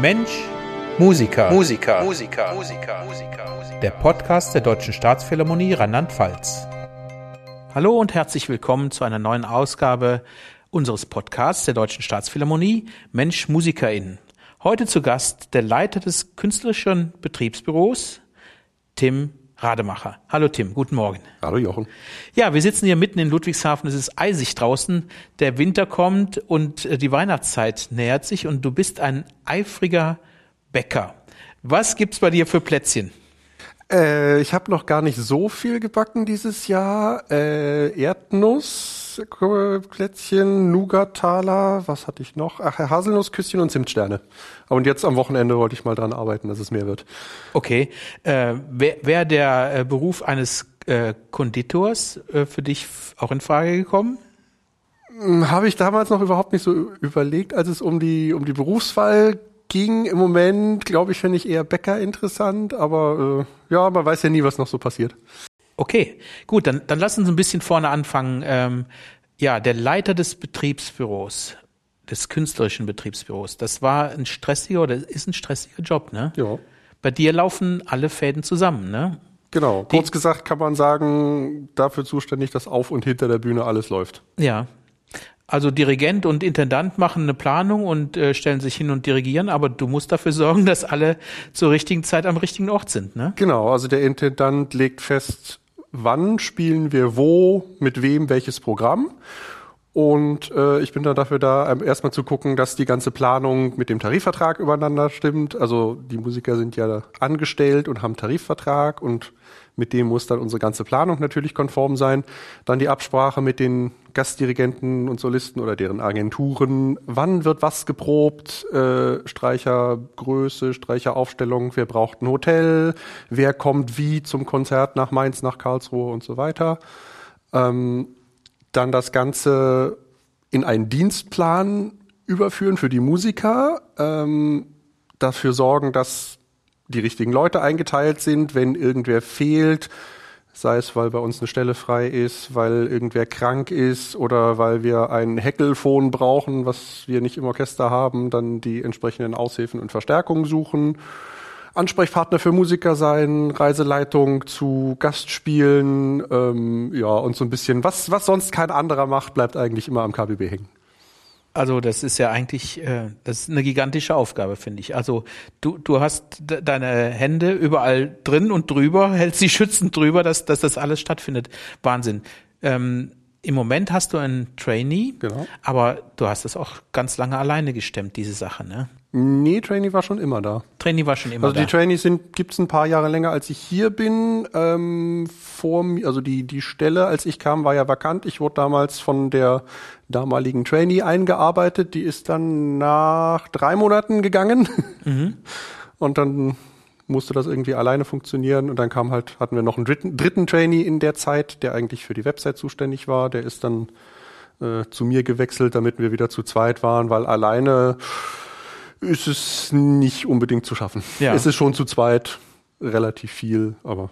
Mensch, Musiker. Musiker. Musiker. Musiker. Der Podcast der Deutschen Staatsphilharmonie Rheinland-Pfalz. Hallo und herzlich willkommen zu einer neuen Ausgabe unseres Podcasts der Deutschen Staatsphilharmonie Mensch, MusikerInnen. Heute zu Gast der Leiter des künstlerischen Betriebsbüros, Tim Rademacher. Hallo Tim, guten Morgen. Hallo Jochen. Ja, wir sitzen hier mitten in Ludwigshafen. Es ist eisig draußen. Der Winter kommt und äh, die Weihnachtszeit nähert sich und du bist ein eifriger Bäcker. Was gibt's bei dir für Plätzchen? Äh, ich habe noch gar nicht so viel gebacken dieses Jahr. Äh, Erdnuss, Plätzchen, Nougat-Taler, was hatte ich noch? Ach, Haselnussküsschen und Zimtsterne. Und jetzt am Wochenende wollte ich mal dran arbeiten, dass es mehr wird. Okay. Äh, Wäre wär der äh, Beruf eines äh, Konditors äh, für dich auch in Frage gekommen? Hm, habe ich damals noch überhaupt nicht so überlegt, als es um die, um die Berufswahl ging. Im Moment, glaube ich, finde ich eher Bäcker interessant, aber äh, ja, man weiß ja nie, was noch so passiert. Okay, gut, dann, dann lass uns ein bisschen vorne anfangen. Ähm, ja, der Leiter des Betriebsbüros, des künstlerischen Betriebsbüros, das war ein stressiger oder ist ein stressiger Job, ne? Ja. Bei dir laufen alle Fäden zusammen, ne? Genau. Kurz Die, gesagt kann man sagen, dafür zuständig, dass auf und hinter der Bühne alles läuft. Ja. Also Dirigent und Intendant machen eine Planung und äh, stellen sich hin und dirigieren, aber du musst dafür sorgen, dass alle zur richtigen Zeit am richtigen Ort sind, ne? Genau, also der Intendant legt fest, wann spielen wir wo, mit wem welches Programm. Und äh, ich bin dann dafür da, ähm, erstmal zu gucken, dass die ganze Planung mit dem Tarifvertrag übereinander stimmt. Also die Musiker sind ja angestellt und haben Tarifvertrag und mit dem muss dann unsere ganze Planung natürlich konform sein. Dann die Absprache mit den Gastdirigenten und Solisten oder deren Agenturen. Wann wird was geprobt? Äh, Streichergröße, Streicheraufstellung. Wer braucht ein Hotel? Wer kommt wie zum Konzert nach Mainz, nach Karlsruhe und so weiter? Ähm, dann das Ganze in einen Dienstplan überführen für die Musiker. Ähm, dafür sorgen, dass die richtigen Leute eingeteilt sind, wenn irgendwer fehlt, sei es, weil bei uns eine Stelle frei ist, weil irgendwer krank ist oder weil wir ein Heckelfon brauchen, was wir nicht im Orchester haben, dann die entsprechenden Aushilfen und Verstärkungen suchen. Ansprechpartner für Musiker sein, Reiseleitung zu Gastspielen, ähm, ja, und so ein bisschen, was, was sonst kein anderer macht, bleibt eigentlich immer am KBB hängen. Also das ist ja eigentlich, äh, das ist eine gigantische Aufgabe, finde ich. Also du, du hast deine Hände überall drin und drüber, hältst sie schützend drüber, dass, dass das alles stattfindet. Wahnsinn. Ähm, Im Moment hast du einen Trainee, genau. aber du hast das auch ganz lange alleine gestemmt, diese Sache, ne? Nee, Trainee war schon immer da. Trainee war schon immer also da. Also die Trainees sind gibt's ein paar Jahre länger, als ich hier bin. Ähm, vor mir, also die die Stelle, als ich kam, war ja vakant. Ich wurde damals von der damaligen Trainee eingearbeitet. Die ist dann nach drei Monaten gegangen. Mhm. Und dann musste das irgendwie alleine funktionieren. Und dann kam halt, hatten wir noch einen dritten, dritten Trainee in der Zeit, der eigentlich für die Website zuständig war. Der ist dann äh, zu mir gewechselt, damit wir wieder zu zweit waren, weil alleine ist es nicht unbedingt zu schaffen. Ja. Es ist schon zu zweit relativ viel, aber.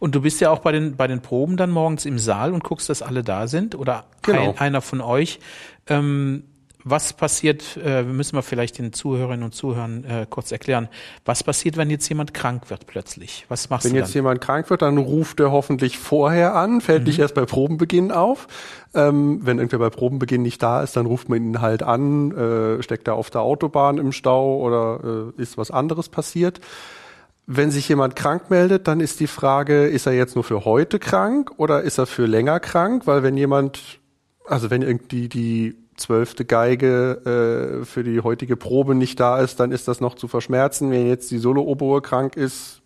Und du bist ja auch bei den, bei den Proben dann morgens im Saal und guckst, dass alle da sind oder genau. ein, einer von euch. Ähm, was passiert, äh, müssen wir vielleicht den Zuhörerinnen und Zuhörern äh, kurz erklären, was passiert, wenn jetzt jemand krank wird plötzlich? Was machst wenn du? Wenn jetzt jemand krank wird, dann ruft er hoffentlich vorher an, fällt mhm. nicht erst bei Probenbeginn auf. Ähm, wenn irgendwer bei Probenbeginn nicht da ist, dann ruft man ihn halt an, äh, steckt er auf der Autobahn im Stau oder äh, ist was anderes passiert. Wenn sich jemand krank meldet, dann ist die Frage, ist er jetzt nur für heute krank oder ist er für länger krank? Weil wenn jemand, also wenn irgendwie die zwölfte Geige äh, für die heutige Probe nicht da ist, dann ist das noch zu verschmerzen. Wenn jetzt die Solo-Oboe krank ist,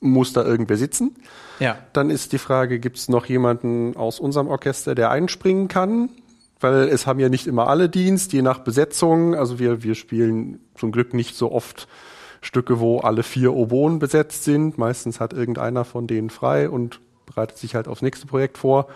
muss da irgendwer sitzen. Ja. Dann ist die Frage, gibt es noch jemanden aus unserem Orchester, der einspringen kann? Weil es haben ja nicht immer alle Dienst, je nach Besetzung. Also wir, wir spielen zum Glück nicht so oft Stücke, wo alle vier Oboen besetzt sind. Meistens hat irgendeiner von denen frei und bereitet sich halt aufs nächste Projekt vor.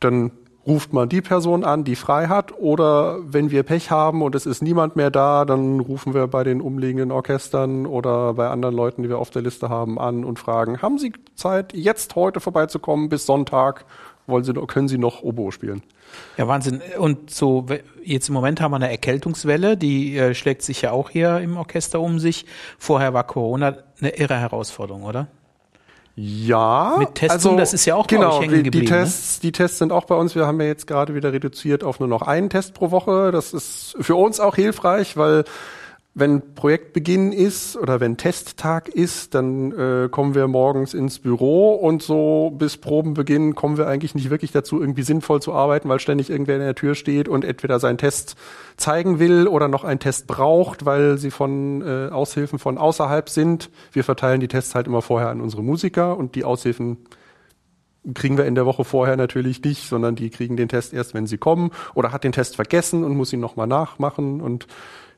Dann ruft man die Person an, die frei hat, oder wenn wir Pech haben und es ist niemand mehr da, dann rufen wir bei den umliegenden Orchestern oder bei anderen Leuten, die wir auf der Liste haben, an und fragen, haben Sie Zeit, jetzt heute vorbeizukommen bis Sonntag? wollen Sie, können Sie noch Oboe spielen. Ja, Wahnsinn. Und so, jetzt im Moment haben wir eine Erkältungswelle, die äh, schlägt sich ja auch hier im Orchester um sich. Vorher war Corona eine irre Herausforderung, oder? Ja. Mit Testung, also, das ist ja auch genau, bei euch hängen geblieben. Die Tests, ne? die Tests sind auch bei uns. Wir haben ja jetzt gerade wieder reduziert auf nur noch einen Test pro Woche. Das ist für uns auch hilfreich, weil wenn Projektbeginn ist oder wenn Testtag ist, dann äh, kommen wir morgens ins Büro und so bis Probenbeginn kommen wir eigentlich nicht wirklich dazu, irgendwie sinnvoll zu arbeiten, weil ständig irgendwer in der Tür steht und entweder seinen Test zeigen will oder noch einen Test braucht, weil sie von äh, Aushilfen von außerhalb sind. Wir verteilen die Tests halt immer vorher an unsere Musiker und die Aushilfen kriegen wir in der Woche vorher natürlich nicht, sondern die kriegen den Test erst, wenn sie kommen oder hat den Test vergessen und muss ihn nochmal nachmachen und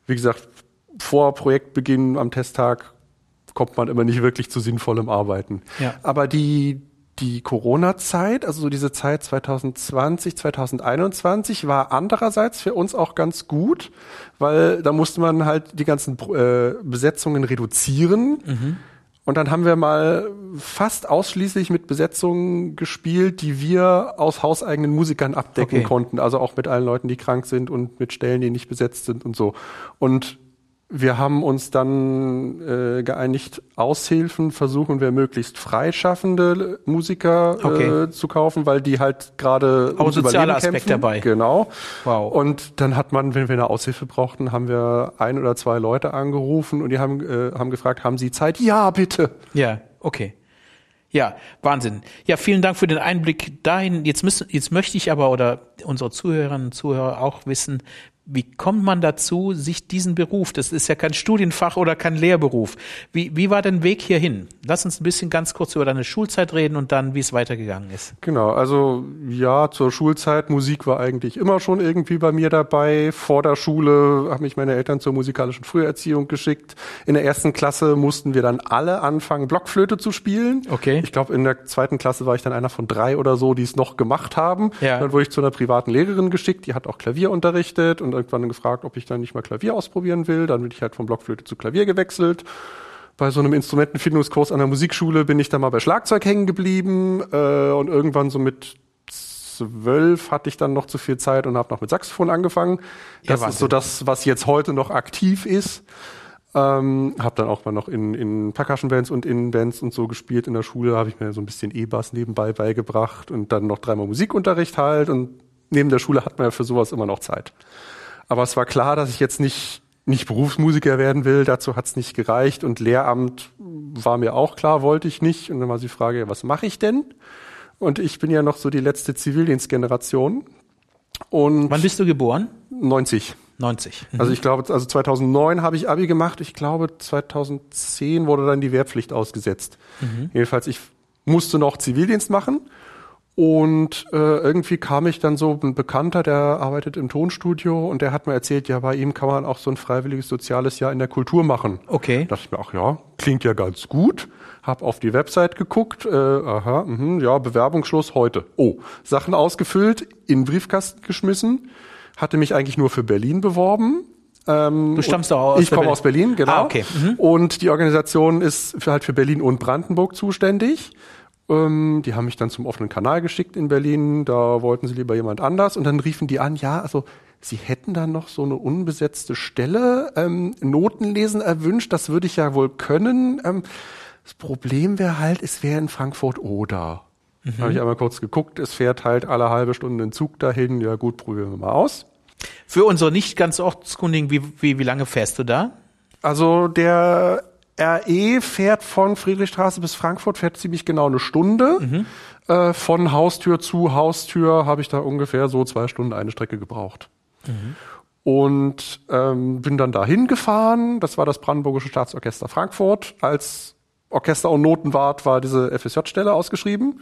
wie gesagt, vor Projektbeginn am Testtag kommt man immer nicht wirklich zu sinnvollem Arbeiten. Ja. Aber die, die Corona-Zeit, also so diese Zeit 2020, 2021 war andererseits für uns auch ganz gut, weil da musste man halt die ganzen äh, Besetzungen reduzieren. Mhm. Und dann haben wir mal fast ausschließlich mit Besetzungen gespielt, die wir aus hauseigenen Musikern abdecken okay. konnten. Also auch mit allen Leuten, die krank sind und mit Stellen, die nicht besetzt sind und so. Und wir haben uns dann äh, geeinigt, Aushilfen versuchen wir möglichst freischaffende Musiker okay. äh, zu kaufen, weil die halt gerade Aber sozialer Aspekt kämpfen. dabei. Genau. Wow. Und dann hat man, wenn wir eine Aushilfe brauchten, haben wir ein oder zwei Leute angerufen und die haben, äh, haben gefragt, haben Sie Zeit? Ja, bitte. Ja, okay. Ja, Wahnsinn. Ja, vielen Dank für den Einblick dahin. Jetzt müssen, jetzt möchte ich aber oder unsere Zuhörerinnen und Zuhörer auch wissen, wie kommt man dazu, sich diesen Beruf, das ist ja kein Studienfach oder kein Lehrberuf. Wie, wie war dein Weg hierhin? Lass uns ein bisschen ganz kurz über deine Schulzeit reden und dann, wie es weitergegangen ist. Genau, also ja, zur Schulzeit, Musik war eigentlich immer schon irgendwie bei mir dabei. Vor der Schule haben mich meine Eltern zur musikalischen Früherziehung geschickt. In der ersten Klasse mussten wir dann alle anfangen, Blockflöte zu spielen. Okay. Ich glaube, in der zweiten Klasse war ich dann einer von drei oder so, die es noch gemacht haben. Ja. Dann wurde ich zu einer privaten Lehrerin geschickt, die hat auch Klavier unterrichtet und irgendwann gefragt, ob ich dann nicht mal Klavier ausprobieren will. Dann bin ich halt von Blockflöte zu Klavier gewechselt. Bei so einem Instrumentenfindungskurs an der Musikschule bin ich dann mal bei Schlagzeug hängen geblieben äh, und irgendwann so mit zwölf hatte ich dann noch zu viel Zeit und habe noch mit Saxophon angefangen. Das ja, ist so das, was jetzt heute noch aktiv ist. Ähm, habe dann auch mal noch in, in Percussion-Bands und in Bands und so gespielt in der Schule. Habe ich mir so ein bisschen E-Bass nebenbei beigebracht und dann noch dreimal Musikunterricht halt. Und neben der Schule hat man ja für sowas immer noch Zeit. Aber es war klar, dass ich jetzt nicht, nicht Berufsmusiker werden will. Dazu hat es nicht gereicht. Und Lehramt war mir auch klar, wollte ich nicht. Und dann war die Frage, was mache ich denn? Und ich bin ja noch so die letzte Zivildienstgeneration. Und Wann bist du geboren? 90. 90. Mhm. Also ich glaube, also 2009 habe ich Abi gemacht. Ich glaube, 2010 wurde dann die Wehrpflicht ausgesetzt. Mhm. Jedenfalls, ich musste noch Zivildienst machen und äh, irgendwie kam ich dann so ein Bekannter, der arbeitet im Tonstudio und der hat mir erzählt, ja, bei ihm kann man auch so ein freiwilliges soziales Jahr in der Kultur machen. Okay. Da dachte ich mir, ach ja, klingt ja ganz gut. Hab auf die Website geguckt, äh, aha, mh, ja, Bewerbungsschluss heute. Oh, Sachen ausgefüllt, in den Briefkasten geschmissen, hatte mich eigentlich nur für Berlin beworben. Ähm, du stammst doch aus Ich komme aus Berlin, genau. Ah, okay. Mhm. Und die Organisation ist für, halt für Berlin und Brandenburg zuständig. Ähm, die haben mich dann zum offenen Kanal geschickt in Berlin. Da wollten sie lieber jemand anders. Und dann riefen die an, ja, also sie hätten da noch so eine unbesetzte Stelle, ähm, Notenlesen erwünscht. Das würde ich ja wohl können. Ähm, das Problem wäre halt, es wäre in Frankfurt oder. Mhm. Habe ich einmal kurz geguckt. Es fährt halt alle halbe Stunde ein Zug dahin. Ja gut, probieren wir mal aus. Für unsere nicht ganz Ortskundigen, wie, wie, wie lange fährst du da? Also der RE fährt von Friedrichstraße bis Frankfurt, fährt ziemlich genau eine Stunde. Mhm. Äh, von Haustür zu Haustür habe ich da ungefähr so zwei Stunden eine Strecke gebraucht. Mhm. Und ähm, bin dann dahin gefahren. Das war das Brandenburgische Staatsorchester Frankfurt. Als Orchester- und Notenwart war diese FSJ-Stelle ausgeschrieben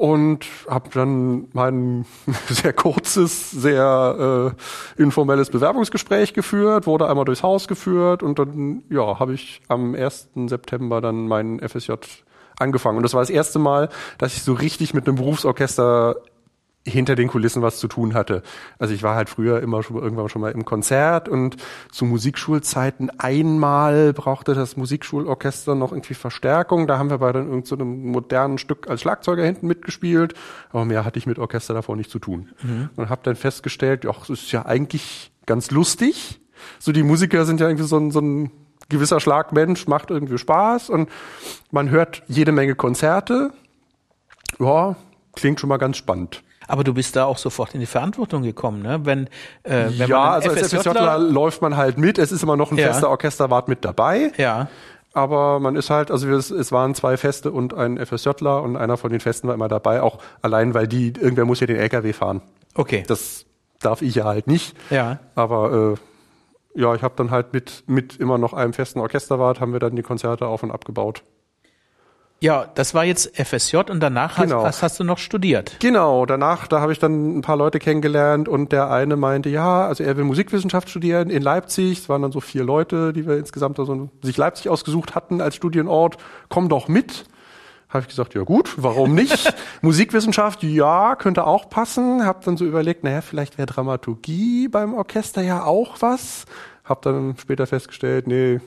und habe dann mein sehr kurzes, sehr äh, informelles Bewerbungsgespräch geführt, wurde einmal durchs Haus geführt und dann ja, habe ich am 1. September dann meinen FSJ angefangen und das war das erste Mal, dass ich so richtig mit einem Berufsorchester hinter den Kulissen was zu tun hatte. Also ich war halt früher immer schon irgendwann schon mal im Konzert und zu Musikschulzeiten einmal brauchte das Musikschulorchester noch irgendwie Verstärkung. Da haben wir bei dann irgendeinem so modernen Stück als Schlagzeuger hinten mitgespielt, aber mehr hatte ich mit Orchester davor nicht zu tun. Mhm. Und habe dann festgestellt, ja, es ist ja eigentlich ganz lustig. So die Musiker sind ja irgendwie so ein, so ein gewisser Schlagmensch, macht irgendwie Spaß und man hört jede Menge Konzerte. Ja, klingt schon mal ganz spannend. Aber du bist da auch sofort in die Verantwortung gekommen, ne? Wenn, äh, wenn ja, man also als FSJler läuft man halt mit. Es ist immer noch ein ja. fester Orchesterwart mit dabei. Ja. Aber man ist halt, also es, es waren zwei Feste und ein FSJler und einer von den Festen war immer dabei, auch allein, weil die, irgendwer muss ja den LKW fahren. Okay. Das darf ich ja halt nicht. Ja. Aber äh, ja, ich habe dann halt mit, mit immer noch einem festen Orchesterwart, haben wir dann die Konzerte auf und abgebaut. Ja, das war jetzt FSJ und danach genau. hast, hast, du noch studiert. Genau, danach, da habe ich dann ein paar Leute kennengelernt und der eine meinte, ja, also er will Musikwissenschaft studieren in Leipzig. Es waren dann so vier Leute, die wir insgesamt also sich Leipzig ausgesucht hatten als Studienort. Komm doch mit. Habe ich gesagt, ja gut, warum nicht? Musikwissenschaft, ja, könnte auch passen. Hab dann so überlegt, naja, vielleicht wäre Dramaturgie beim Orchester ja auch was. Hab dann später festgestellt, nee,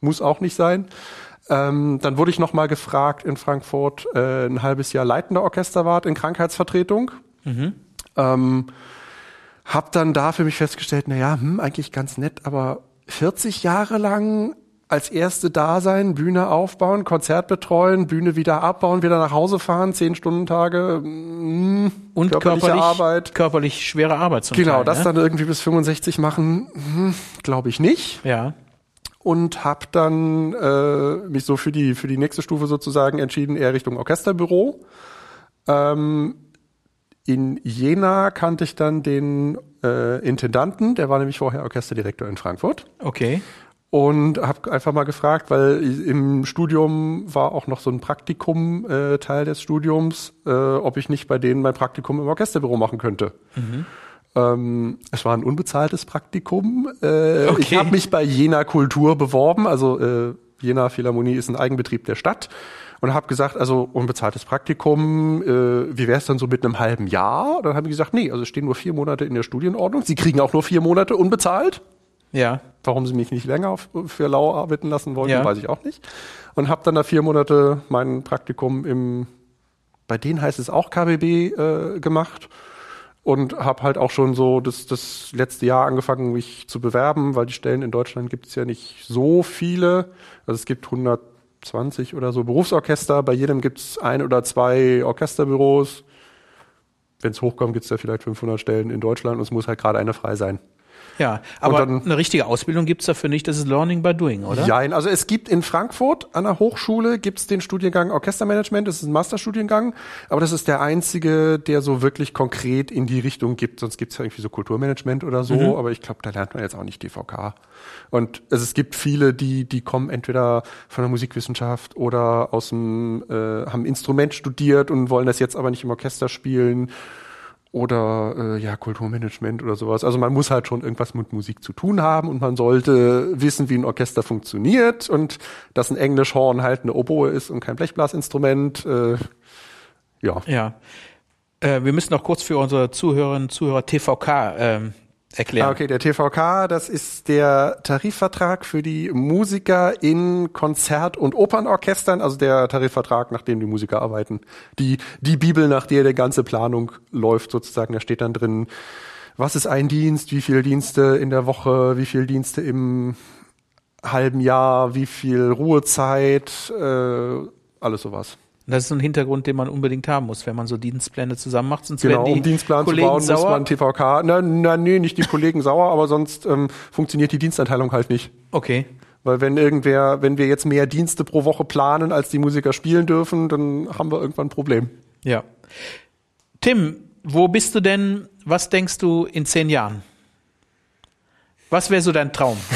muss auch nicht sein. Ähm, dann wurde ich nochmal gefragt in Frankfurt, äh, ein halbes Jahr leitender Orchesterwart in Krankheitsvertretung. Mhm. Ähm, hab dann da für mich festgestellt, na ja, hm, eigentlich ganz nett, aber 40 Jahre lang als erste da sein, Bühne aufbauen, Konzert betreuen, Bühne wieder abbauen, wieder nach Hause fahren, zehn Stunden Tage mh, hm, und körperliche körperlich, Arbeit, körperlich schwere Arbeit zum Genau, Teil, das ne? dann irgendwie bis 65 machen, hm, glaube ich nicht. Ja und habe dann äh, mich so für die für die nächste Stufe sozusagen entschieden, eher Richtung Orchesterbüro. Ähm, in Jena kannte ich dann den äh, Intendanten, der war nämlich vorher Orchesterdirektor in Frankfurt. Okay. Und habe einfach mal gefragt, weil im Studium war auch noch so ein Praktikum äh, Teil des Studiums, äh, ob ich nicht bei denen mein Praktikum im Orchesterbüro machen könnte. Mhm. Ähm, es war ein unbezahltes Praktikum. Äh, okay. Ich habe mich bei Jena Kultur beworben, also äh, Jena Philharmonie ist ein Eigenbetrieb der Stadt und habe gesagt, also unbezahltes Praktikum, äh, wie wäre es dann so mit einem halben Jahr? Dann haben die gesagt, nee, also es stehen nur vier Monate in der Studienordnung. Sie kriegen auch nur vier Monate unbezahlt. Ja. Warum sie mich nicht länger für lau arbeiten lassen wollten, ja. weiß ich auch nicht. Und habe dann da vier Monate mein Praktikum im, bei denen heißt es auch KBB, äh, gemacht und habe halt auch schon so das, das letzte Jahr angefangen, mich zu bewerben, weil die Stellen in Deutschland gibt es ja nicht so viele. Also es gibt 120 oder so Berufsorchester, bei jedem gibt es ein oder zwei Orchesterbüros. Wenn es hochkommt, gibt es ja vielleicht 500 Stellen in Deutschland und es muss halt gerade eine frei sein. Ja, aber dann, eine richtige Ausbildung gibt's dafür nicht, das ist Learning by Doing, oder? Ja, also es gibt in Frankfurt an der Hochschule gibt's den Studiengang Orchestermanagement, das ist ein Masterstudiengang, aber das ist der einzige, der so wirklich konkret in die Richtung gibt. Sonst gibt's ja irgendwie so Kulturmanagement oder so, mhm. aber ich glaube, da lernt man jetzt auch nicht DVK. Und also es gibt viele, die, die kommen entweder von der Musikwissenschaft oder aus dem, äh, haben Instrument studiert und wollen das jetzt aber nicht im Orchester spielen oder äh, ja Kulturmanagement oder sowas. Also man muss halt schon irgendwas mit Musik zu tun haben und man sollte wissen, wie ein Orchester funktioniert und dass ein Englischhorn halt eine Oboe ist und kein Blechblasinstrument. Äh, ja. Ja. Äh, wir müssen noch kurz für unsere Zuhörerinnen und Zuhörer TVK ähm, erklären. Ah, okay, der TVK, das ist der Tarifvertrag für die Musiker in Konzert- und Opernorchestern, also der Tarifvertrag, nach dem die Musiker arbeiten. Die, die Bibel, nach der die ganze Planung läuft sozusagen, da steht dann drin, was ist ein Dienst, wie viele Dienste in der Woche, wie viele Dienste im halben Jahr, wie viel Ruhezeit, äh, alles sowas. Das ist ein Hintergrund, den man unbedingt haben muss, wenn man so Dienstpläne zusammen macht. Sonst genau, werden die um Dienstplan Kollegen zu bauen, sauer. muss man TVK. Na, na, nee, nicht die Kollegen sauer, aber sonst ähm, funktioniert die Dienstanteilung halt nicht. Okay. Weil wenn irgendwer, wenn wir jetzt mehr Dienste pro Woche planen, als die Musiker spielen dürfen, dann haben wir irgendwann ein Problem. Ja. Tim, wo bist du denn? Was denkst du in zehn Jahren? Was wäre so dein Traum?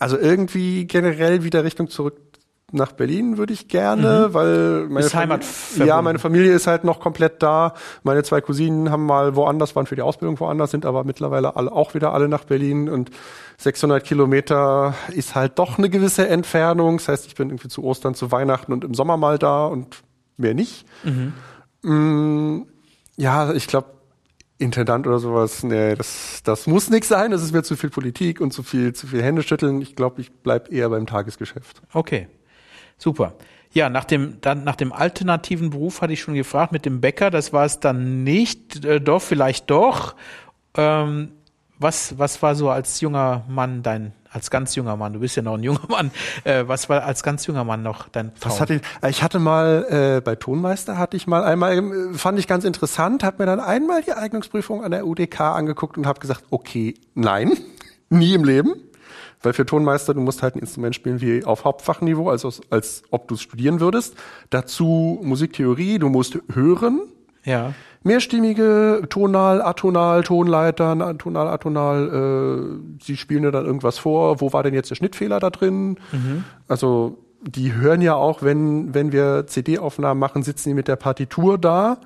Also irgendwie generell wieder Richtung zurück nach Berlin würde ich gerne, mhm. weil meine ist Heimat ja, meine Familie ist halt noch komplett da. Meine zwei Cousinen haben mal woanders, waren für die Ausbildung woanders, sind aber mittlerweile alle, auch wieder alle nach Berlin und 600 Kilometer ist halt doch eine gewisse Entfernung. Das heißt, ich bin irgendwie zu Ostern, zu Weihnachten und im Sommer mal da und mehr nicht. Mhm. Mm, Ja, ich glaube, Intendant oder sowas, nee, das, das muss nix sein. Das ist mir zu viel Politik und zu viel, zu viel Händeschütteln. Ich glaube, ich bleib eher beim Tagesgeschäft. Okay, super. Ja, nach dem, dann, nach dem alternativen Beruf hatte ich schon gefragt mit dem Bäcker. Das war es dann nicht. Äh, doch, vielleicht doch. Ähm, was, was war so als junger Mann dein, als ganz junger Mann, du bist ja noch ein junger Mann, äh, was war als ganz junger Mann noch dein Traum? Was hatte ich, ich hatte mal äh, bei Tonmeister hatte ich mal einmal äh, fand ich ganz interessant, habe mir dann einmal die Eignungsprüfung an der UDK angeguckt und habe gesagt, okay, nein, nie im Leben, weil für Tonmeister du musst halt ein Instrument spielen wie auf Hauptfachniveau, also als, als ob du es studieren würdest. Dazu Musiktheorie, du musst hören. Ja. Mehrstimmige Tonal, Atonal, Tonleitern, Tonal, Atonal, äh, sie spielen dir dann irgendwas vor, wo war denn jetzt der Schnittfehler da drin? Mhm. Also die hören ja auch, wenn, wenn wir CD-Aufnahmen machen, sitzen die mit der Partitur da,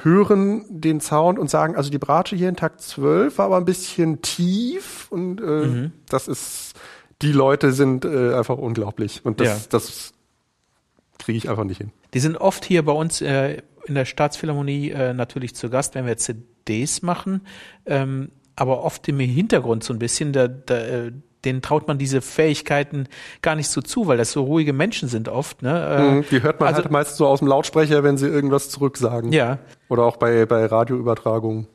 hören den Sound und sagen, also die Bratsche hier in Takt 12 war aber ein bisschen tief und äh, Mhm. das ist, die Leute sind äh, einfach unglaublich und das, Ja. das kriege ich einfach nicht hin. Die sind oft hier bei uns äh, in der Staatsphilharmonie äh, natürlich zu Gast, wenn wir CDs machen, ähm, aber oft im Hintergrund so ein bisschen, da, da, äh, denen traut man diese Fähigkeiten gar nicht so zu, weil das so ruhige Menschen sind oft. Ne? Äh, Mhm, Die hört man also- halt meist so aus dem Lautsprecher, wenn sie irgendwas zurücksagen. Ja, Oder auch bei, bei Radioübertragungen.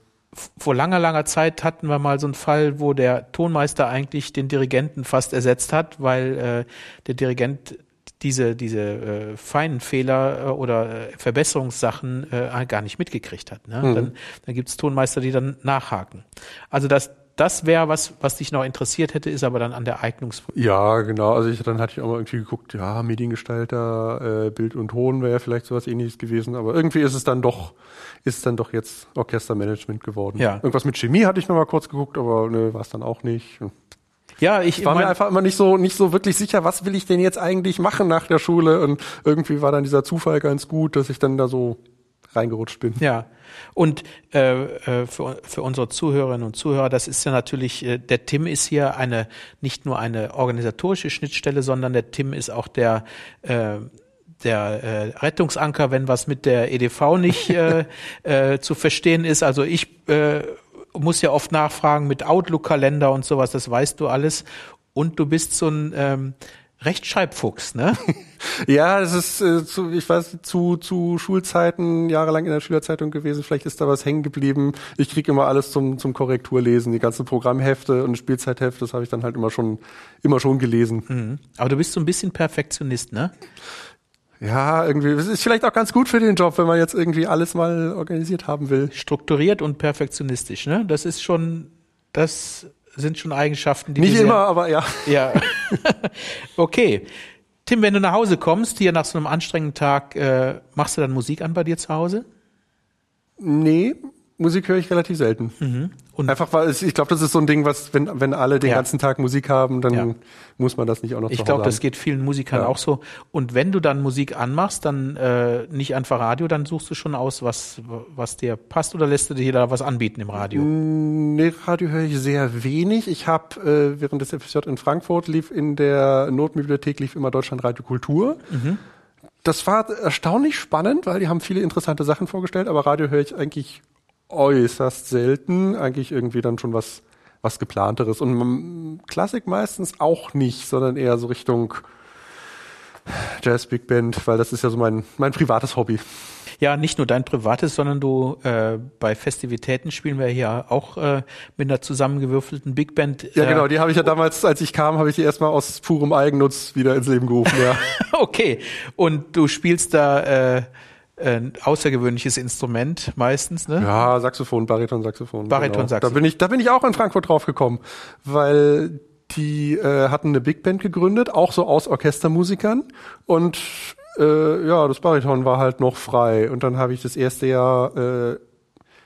Vor langer, langer Zeit hatten wir mal so einen Fall, wo der Tonmeister eigentlich den Dirigenten fast ersetzt hat, weil äh, der Dirigent diese, diese äh, feinen Fehler äh, oder äh, Verbesserungssachen äh, gar nicht mitgekriegt hat. Ne? Mhm. Dann, dann gibt es Tonmeister, die dann nachhaken. Also das, das wäre was, was dich noch interessiert hätte, ist aber dann an der Eignungsprüfung. Ja, genau. Also ich, dann hatte ich auch mal irgendwie geguckt, ja, Mediengestalter, äh, Bild und Ton wäre vielleicht sowas ähnliches gewesen, aber irgendwie ist es dann doch, ist es dann doch jetzt Orchestermanagement geworden. Ja. Irgendwas mit Chemie hatte ich noch mal kurz geguckt, aber ne, war es dann auch nicht. Ja, ich, Ich war mir einfach immer nicht so, nicht so wirklich sicher, was will ich denn jetzt eigentlich machen nach der Schule und irgendwie war dann dieser Zufall ganz gut, dass ich dann da so reingerutscht bin. Ja, und äh, äh, für, für unsere Zuhörerinnen und Zuhörer, das ist ja natürlich, äh, der Tim ist hier eine nicht nur eine organisatorische Schnittstelle, sondern der Tim ist auch der äh, der äh, Rettungsanker, wenn was mit der EDV nicht äh, äh, zu verstehen ist. Also ich äh, muss ja oft nachfragen mit Outlook-Kalender und sowas, das weißt du alles. Und du bist so ein ähm, Rechtschreibfuchs, ne? Ja, es ist äh, zu, ich weiß, zu, zu Schulzeiten jahrelang in der Schülerzeitung gewesen. Vielleicht ist da was hängen geblieben. Ich krieg immer alles zum, zum Korrekturlesen. Die ganzen Programmhefte und Spielzeithefte, das habe ich dann halt immer schon, immer schon gelesen. Mhm. Aber du bist so ein bisschen Perfektionist, ne? Ja, irgendwie, es ist vielleicht auch ganz gut für den Job, wenn man jetzt irgendwie alles mal organisiert haben will. strukturiert und perfektionistisch, ne? Das ist schon, das sind schon Eigenschaften, die Nicht immer, aber ja. Ja. okay. Tim, wenn du nach Hause kommst, hier nach so einem anstrengenden Tag, äh, machst du dann Musik an bei dir zu Hause? Nee, Musik höre ich relativ selten. Und Einfach weil es, ich glaube, das ist so ein Ding, was, wenn, wenn alle den Ja. ganzen Tag Musik haben, dann Ja. muss man das nicht auch noch ich glaube, das geht vielen Musikern Ja. auch so. Und wenn du dann Musik anmachst, dann äh, nicht einfach Radio, dann suchst du schon aus, was, was dir passt oder lässt du dir da was anbieten im Radio? Nee, Radio höre ich sehr wenig. Ich habe äh, während des FSJ in Frankfurt lief in der Notbibliothek lief immer Deutschland Radio Kultur. Das war erstaunlich spannend, weil die haben viele interessante Sachen vorgestellt, aber Radio höre ich eigentlich äußerst selten, eigentlich irgendwie dann schon was was geplanteres und Klassik meistens auch nicht, sondern eher so Richtung Jazz Big Band, weil das ist ja so mein mein privates Hobby. Ja, nicht nur dein privates, sondern du äh, bei Festivitäten spielen wir hier auch äh, mit einer zusammengewürfelten Big Band. Ja, äh, genau, die habe ich ja damals, als ich kam, habe ich die erstmal aus purem Eigennutz wieder ins Leben gerufen, ja. Okay, und du spielst da äh, ein außergewöhnliches Instrument meistens, ne? Ja, Saxophon, Bariton-Saxophon. Bariton-Saxophon. Da bin ich, da bin ich auch in Frankfurt drauf gekommen, weil die äh, hatten eine Big Band gegründet, auch so aus Orchestermusikern und äh, ja, das Bariton war halt noch frei und dann habe ich das erste Jahr äh,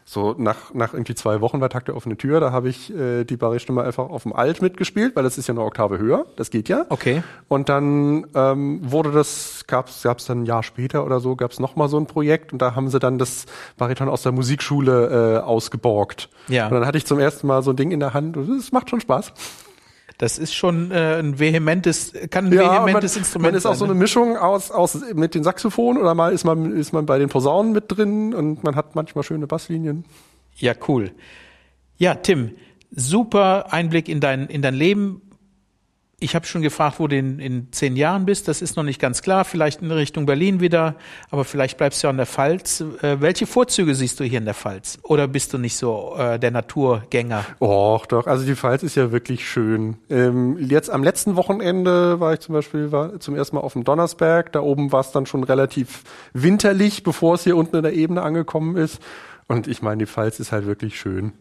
so nach nach irgendwie zwei Wochen bei Tag der offene Tür, da habe ich äh, die Baristimme einfach auf dem Alt mitgespielt, weil das ist ja eine Oktave höher, das geht ja. Okay. Und dann ähm, wurde das, gab's gab's dann ein Jahr später oder so, gab's noch mal so ein Projekt und da haben sie dann das Bariton aus der Musikschule äh, ausgeborgt. Ja. Und dann hatte ich zum ersten Mal so ein Ding in der Hand und es macht schon Spaß. Das ist schon äh, ein vehementes, kann ein Ja, vehementes man, Instrument man ist auch sein. so eine ne? Mischung aus, aus mit den Saxophonen oder mal ist man, ist man bei den Posaunen mit drin und man hat manchmal schöne Basslinien. Ja, cool. Ja, Tim, super Einblick in dein, in dein Leben. Ich habe schon gefragt, wo du in, in zehn Jahren bist. Das ist noch nicht ganz klar. Vielleicht in Richtung Berlin wieder, aber vielleicht bleibst du ja an der Pfalz. Äh, welche Vorzüge siehst du hier in der Pfalz? Oder bist du nicht so äh, der Naturgänger? Och, doch. Also die Pfalz ist ja wirklich schön. Ähm, jetzt am letzten Wochenende war ich zum Beispiel war zum ersten Mal auf dem Donnersberg. Da oben war es dann schon relativ winterlich, bevor es hier unten in der Ebene angekommen ist. Und ich meine, die Pfalz ist halt wirklich schön.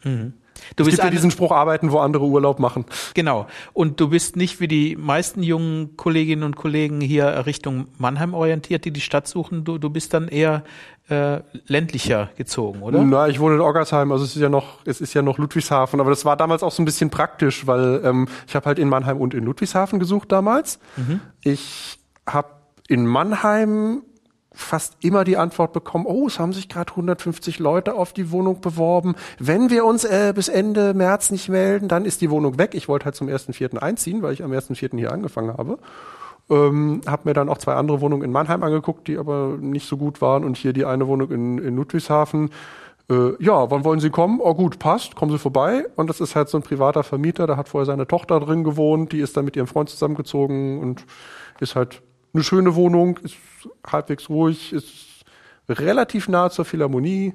Du es gibt ja diesen Spruch, arbeiten, wo andere Urlaub machen. Genau. Und du bist nicht wie die meisten jungen Kolleginnen und Kollegen hier Richtung Mannheim orientiert, die die Stadt suchen. Du, du bist dann eher äh, ländlicher gezogen, oder? Na, ich wohne in Oggersheim, also es ist ja noch, es ist ja noch Ludwigshafen, aber das war damals auch so ein bisschen praktisch, weil ähm, ich habe halt in Mannheim und in Ludwigshafen gesucht damals. Ich habe in Mannheim fast immer die Antwort bekommen, oh, es haben sich gerade 150 Leute auf die Wohnung beworben. Wenn wir uns äh, bis Ende März nicht melden, dann ist die Wohnung weg. Ich wollte halt zum 1.4. einziehen, weil ich am 1.4. hier angefangen habe. Ähm, habe mir dann auch zwei andere Wohnungen in Mannheim angeguckt, die aber nicht so gut waren und hier die eine Wohnung in, in Ludwigshafen. Äh, ja, wann wollen Sie kommen? Oh gut, passt, kommen Sie vorbei. Und das ist halt so ein privater Vermieter, da hat vorher seine Tochter drin gewohnt, die ist dann mit ihrem Freund zusammengezogen und ist halt eine schöne Wohnung, ist halbwegs ruhig, ist relativ nah zur Philharmonie.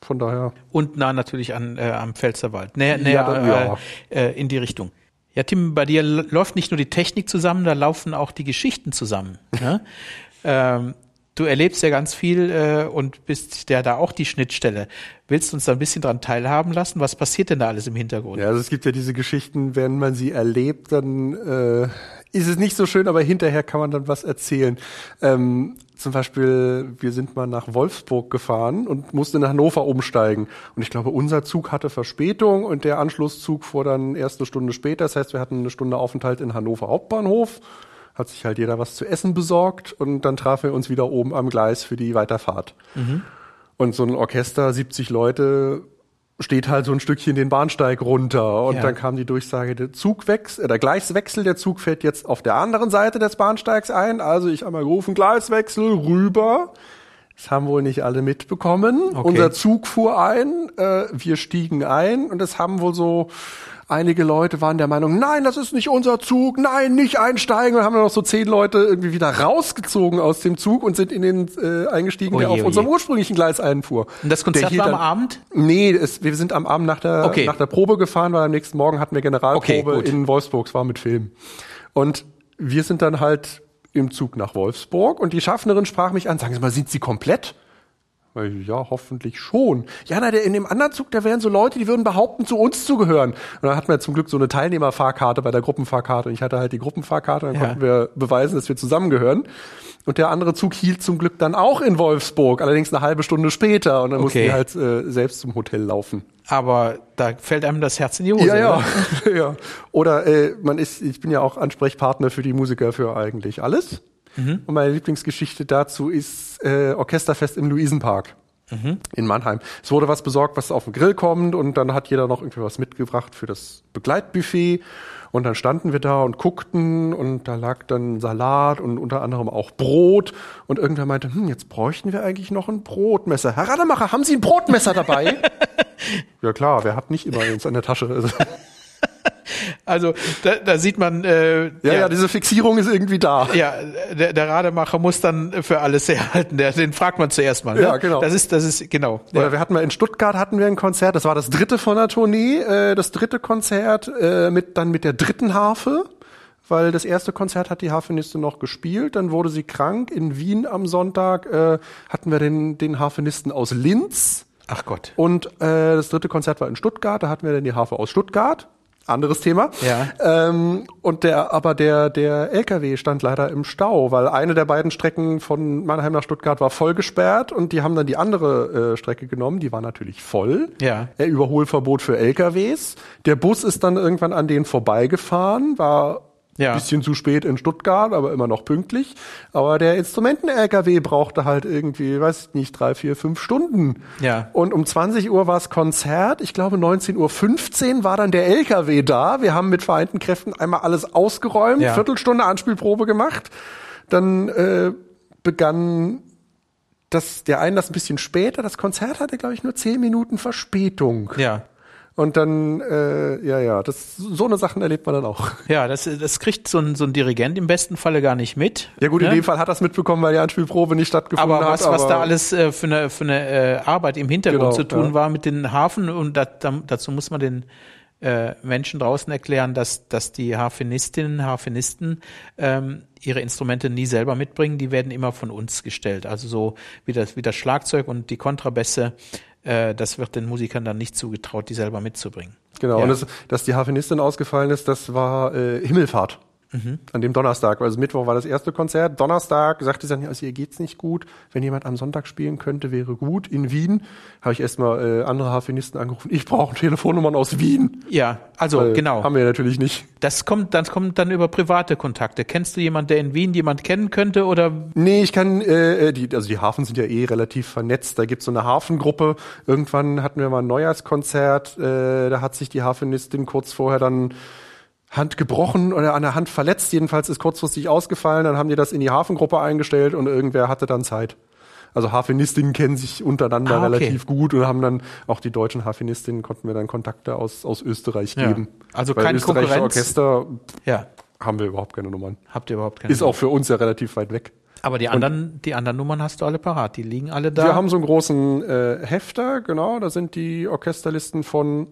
Von daher. Und nah natürlich an, äh, am Pfälzerwald. Näher, näher Ja, ja. Äh, äh, in die Richtung. Ja, Tim, bei dir läuft nicht nur die Technik zusammen, da laufen auch die Geschichten zusammen. Ne? ähm, du erlebst ja ganz viel äh, und bist ja da auch die Schnittstelle. Willst du uns da ein bisschen dran teilhaben lassen? Was passiert denn da alles im Hintergrund? Ja, also es gibt ja diese Geschichten, wenn man sie erlebt, dann äh, ist es nicht so schön, aber hinterher kann man dann was erzählen. Ähm, zum Beispiel, wir sind mal nach Wolfsburg gefahren und mussten in Hannover umsteigen. Und ich glaube, unser Zug hatte Verspätung und der Anschlusszug fuhr dann erst eine Stunde später. Das heißt, wir hatten eine Stunde Aufenthalt in Hannover Hauptbahnhof. Hat sich halt jeder was zu essen besorgt und dann trafen wir uns wieder oben am Gleis für die Weiterfahrt. Und so ein Orchester, 70 Leute, steht halt so ein Stückchen den Bahnsteig runter. Und Ja. dann kam die Durchsage, der Zugwechsel, äh, der Gleiswechsel, der Zug fährt jetzt auf der anderen Seite des Bahnsteigs ein. Also ich einmal gerufen, Gleiswechsel rüber. Das haben wohl nicht alle mitbekommen. Okay. Unser Zug fuhr ein, äh, wir stiegen ein und es haben wohl so einige Leute waren der Meinung, nein, das ist nicht unser Zug, nein, nicht einsteigen. Und haben dann noch so zehn Leute irgendwie wieder rausgezogen aus dem Zug und sind in den äh, eingestiegen, der Oje, auf oje. unserem ursprünglichen Gleis einfuhr. Und das Der Konzert war am Abend? Nee, es, wir sind am Abend nach der, Okay. nach der Probe gefahren, weil am nächsten Morgen hatten wir Generalprobe Okay, in Wolfsburg, es war mit Film. Und wir sind dann halt im Zug nach Wolfsburg und die Schaffnerin sprach mich an, sagen Sie mal, sind Sie komplett? Ja, hoffentlich schon. Ja, na, der, in dem anderen Zug, da wären so Leute, die würden behaupten, zu uns zu gehören. Und dann hatten wir zum Glück so eine Teilnehmerfahrkarte bei der Gruppenfahrkarte und ich hatte halt die Gruppenfahrkarte, dann Ja. konnten wir beweisen, dass wir zusammengehören. Und der andere Zug hielt zum Glück dann auch in Wolfsburg, allerdings eine halbe Stunde später. Und dann mussten Okay. wir halt äh, selbst zum Hotel laufen. Aber da fällt einem das Herz in die Hose. Ja, ja. oder? ja. Oder äh, man ist, ich bin ja auch Ansprechpartner für die Musiker für eigentlich alles. Und meine Lieblingsgeschichte dazu ist äh, Orchesterfest im Luisenpark. In Mannheim. Es wurde was besorgt, was auf den Grill kommt und dann hat jeder noch irgendwie was mitgebracht für das Begleitbuffet. Und dann standen wir da und guckten und da lag dann Salat und unter anderem auch Brot. Und irgendwer meinte, hm, jetzt bräuchten wir eigentlich noch ein Brotmesser. Herr Rademacher, haben Sie ein Brotmesser dabei? ja klar, wer hat nicht immer eins an der Tasche? Also, da, da sieht man, äh, Ja, ja, diese Fixierung ist irgendwie da. Ja, der, der Rademacher muss dann für alles herhalten. Der, den fragt man zuerst mal. Ne? Ja, genau. Das ist, das ist genau. Oder Ja. wir hatten mal in Stuttgart hatten wir ein Konzert, das war das dritte von der Tournee, äh, das dritte Konzert äh, mit dann mit der dritten Harfe, weil das erste Konzert hat die Harfenistin noch gespielt, dann wurde sie krank in Wien am Sonntag äh, hatten wir den den Harfenisten aus Linz Ach Gott. und äh, das dritte Konzert war in Stuttgart, da hatten wir dann die Harfe aus Stuttgart. Anderes Thema. Ja. Ähm, und der, aber der, der LKW stand leider im Stau, weil eine der beiden Strecken von Mannheim nach Stuttgart war voll gesperrt und die haben dann die andere äh, Strecke genommen. Die war natürlich voll. Ja. Äh, Überholverbot für LKWs. Der Bus ist dann irgendwann an denen vorbeigefahren, war Ja. Bisschen zu spät in Stuttgart, aber immer noch pünktlich. Aber der Instrumenten-LKW brauchte halt irgendwie, weiß ich nicht, drei, vier, fünf Stunden. Ja. Und um 20 Uhr war es Konzert. Ich glaube, 19.15 Uhr war dann der LKW da. Wir haben mit vereinten Kräften einmal alles ausgeräumt, ja. Viertelstunde Anspielprobe gemacht. Dann äh, begann das, der Einlass ein bisschen später. Das Konzert hatte, glaube ich, nur zehn Minuten Verspätung. Ja. Und dann, äh, ja, ja, das, so eine Sachen erlebt man dann auch. Ja, das, das kriegt so ein, so ein Dirigent im besten Falle gar nicht mit. Ja gut, ne? in dem Fall hat er es mitbekommen, weil die Anspielprobe nicht stattgefunden aber was, hat. Aber was da alles äh, für eine, für eine äh, Arbeit im Hintergrund genau, zu tun ja. war mit den Hafen und da, da, dazu muss man den äh, Menschen draußen erklären, dass, dass die Harfenistinnen, Harfenisten ähm, ihre Instrumente nie selber mitbringen, die werden immer von uns gestellt. Also so wie das, wie das Schlagzeug und die Kontrabässe äh, das wird den Musikern dann nicht zugetraut, die selber mitzubringen. Genau, ja. und das, dass die Harfenistin ausgefallen ist, das war äh, Himmelfahrt. Mhm. An dem Donnerstag, also Mittwoch war das erste Konzert. Donnerstag sagte sie dann, also ihr geht's nicht gut. Wenn jemand am Sonntag spielen könnte, wäre gut. In Wien habe ich erstmal äh, andere Harfenisten angerufen. Ich brauche Telefonnummern aus Wien. Ja, also Weil, genau. Haben wir natürlich nicht. Das kommt, das kommt dann über private Kontakte. Kennst du jemanden, der in Wien jemand kennen könnte oder? Nee, ich kann, äh, äh, die, also die Hafen sind ja eh relativ vernetzt. Da gibt's so eine Hafengruppe. Irgendwann hatten wir mal ein Neujahrskonzert. Äh, da hat sich die Hafenistin kurz vorher dann Hand gebrochen oder an der Hand verletzt. Jedenfalls ist kurzfristig ausgefallen. Dann haben die das in die Hafengruppe eingestellt und irgendwer hatte dann Zeit. Also Harfenistinnen kennen sich untereinander ah, okay. relativ gut und haben dann auch die deutschen Harfenistinnen konnten wir dann Kontakte aus, aus Österreich geben. Ja. Also kein österreichische Orchester ja. haben wir überhaupt keine Nummern. Habt ihr überhaupt keine Ist auch für uns ja relativ weit weg. Aber die anderen, und die anderen Nummern hast du alle parat, die liegen alle da. Wir haben so einen großen äh, Hefter, genau, da sind die Orchesterlisten von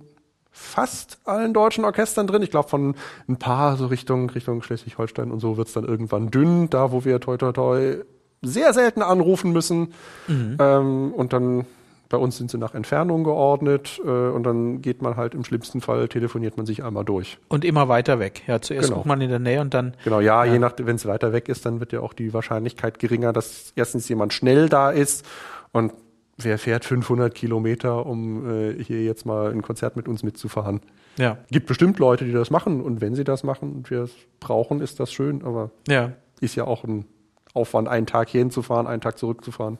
fast allen deutschen Orchestern drin. Ich glaube, von ein paar so Richtung, Richtung Schleswig-Holstein und so wird's dann irgendwann dünn, da wo wir toi toi toi sehr selten anrufen müssen. Mhm. Ähm, und dann bei uns sind sie nach Entfernung geordnet äh, und dann geht man halt im schlimmsten Fall, telefoniert man sich einmal durch. Und immer weiter weg. Ja, zuerst genau. guckt man in der Nähe und dann. Genau, ja, ja. je nach, wenn es weiter weg ist, dann wird ja auch die Wahrscheinlichkeit geringer, dass erstens jemand schnell da ist und wer fährt 500 Kilometer, um äh, hier jetzt mal ein Konzert mit uns mitzufahren? Ja. Gibt bestimmt Leute, die das machen und wenn sie das machen und wir es brauchen, ist das schön, aber ja. ist ja auch ein Aufwand, einen Tag hierhin zu fahren, einen Tag zurückzufahren.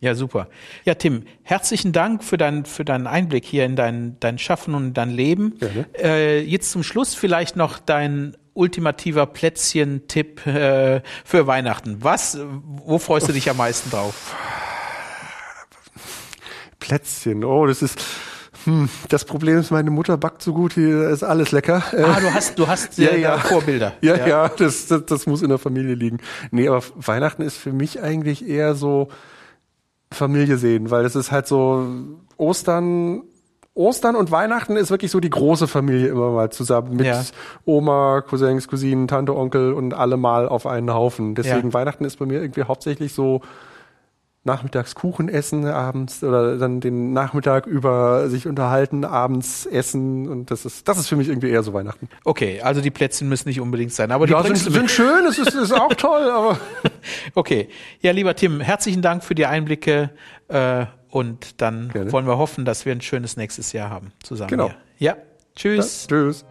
Ja, super. Ja, Tim, herzlichen Dank für, dein, für deinen Einblick hier in dein, dein Schaffen und dein Leben. Äh, jetzt zum Schluss vielleicht noch dein ultimativer Plätzchen-Tipp äh, für Weihnachten. Was, wo freust du dich am meisten drauf? Plätzchen. Oh, das ist. Hm, das Problem ist, meine Mutter backt so gut, hier ist alles lecker. Ah, du hast, du hast ja, ja. Vorbilder. Ja, ja, ja das, das, das muss in der Familie liegen. Nee, aber Weihnachten ist für mich eigentlich eher so Familie sehen, weil das ist halt so Ostern, Ostern und Weihnachten ist wirklich so die große Familie immer mal zusammen mit ja. Oma, Cousins, Cousinen, Tante, Onkel und alle mal auf einen Haufen. Deswegen ja. Weihnachten ist bei mir irgendwie hauptsächlich so nachmittags Kuchen essen, abends oder dann den Nachmittag über sich unterhalten, abends essen und das ist das ist für mich irgendwie eher so Weihnachten. Okay, also die Plätzchen müssen nicht unbedingt sein, aber die ja, sind, sind schön, es ist, ist auch toll, aber okay. Ja, lieber Tim, herzlichen Dank für die Einblicke äh, und dann Gerne. wollen wir hoffen, dass wir ein schönes nächstes Jahr haben zusammen. Genau. Hier. Ja, tschüss. Ja, tschüss.